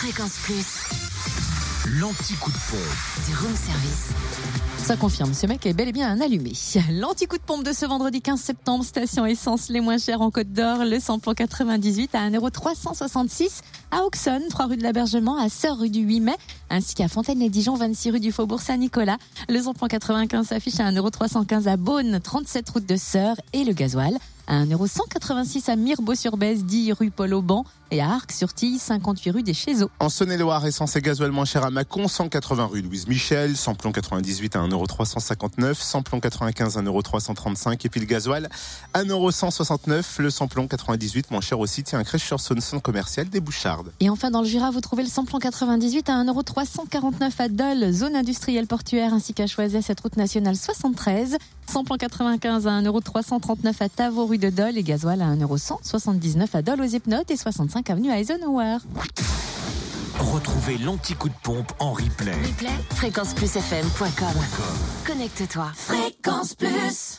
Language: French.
Fréquence Plus, L'anti-coup de pompe. du room service. Ça confirme, ce mec est bel et bien un allumé. L'anti-coup de pompe de ce vendredi 15 septembre, station essence les moins chères en Côte d'Or, le samplon 98 à 1,366€ à Auxonne, 3 rue de l'Abergement, à Sœur rue du 8 mai, ainsi qu'à Fontaine-les-Dijon, 26 rue du Faubourg Saint-Nicolas. Le samplon 95 s'affiche à 1,315€ à Beaune, 37 route de Sœur et le gasoil à 1,186€ à Mirbeau-sur-Bèze, 10 rue Paul Auban et à Arc-sur-Tille, 58 rue des Chézeaux. En Saône-et-Loire, essence et gasoil moins cher à Mâcon, 180 rue Louise Michel, samplon 98 à 1,359€, samplon 95 à 1,335€ et puis le gasoil à 1,169€, le samplon 98 moins cher aussi, tient un crèche sur saône centre commercial des Bouchardes. Et enfin, dans le Jura, vous trouvez le samplon 98 à 1,349€ à Dole, zone industrielle portuaire, ainsi qu'à choisir cette route nationale 73. Samplon 95 à 1,339€ à Tavaux, rue de Dole, et gasoil à 1,179€ à Dole aux Hypnotes et 65 avenue Eisenhower. Retrouvez l'anti-coup de pompe en replay. Replay, fréquenceplusfm.com. Connecte-toi. Fréquence Plus.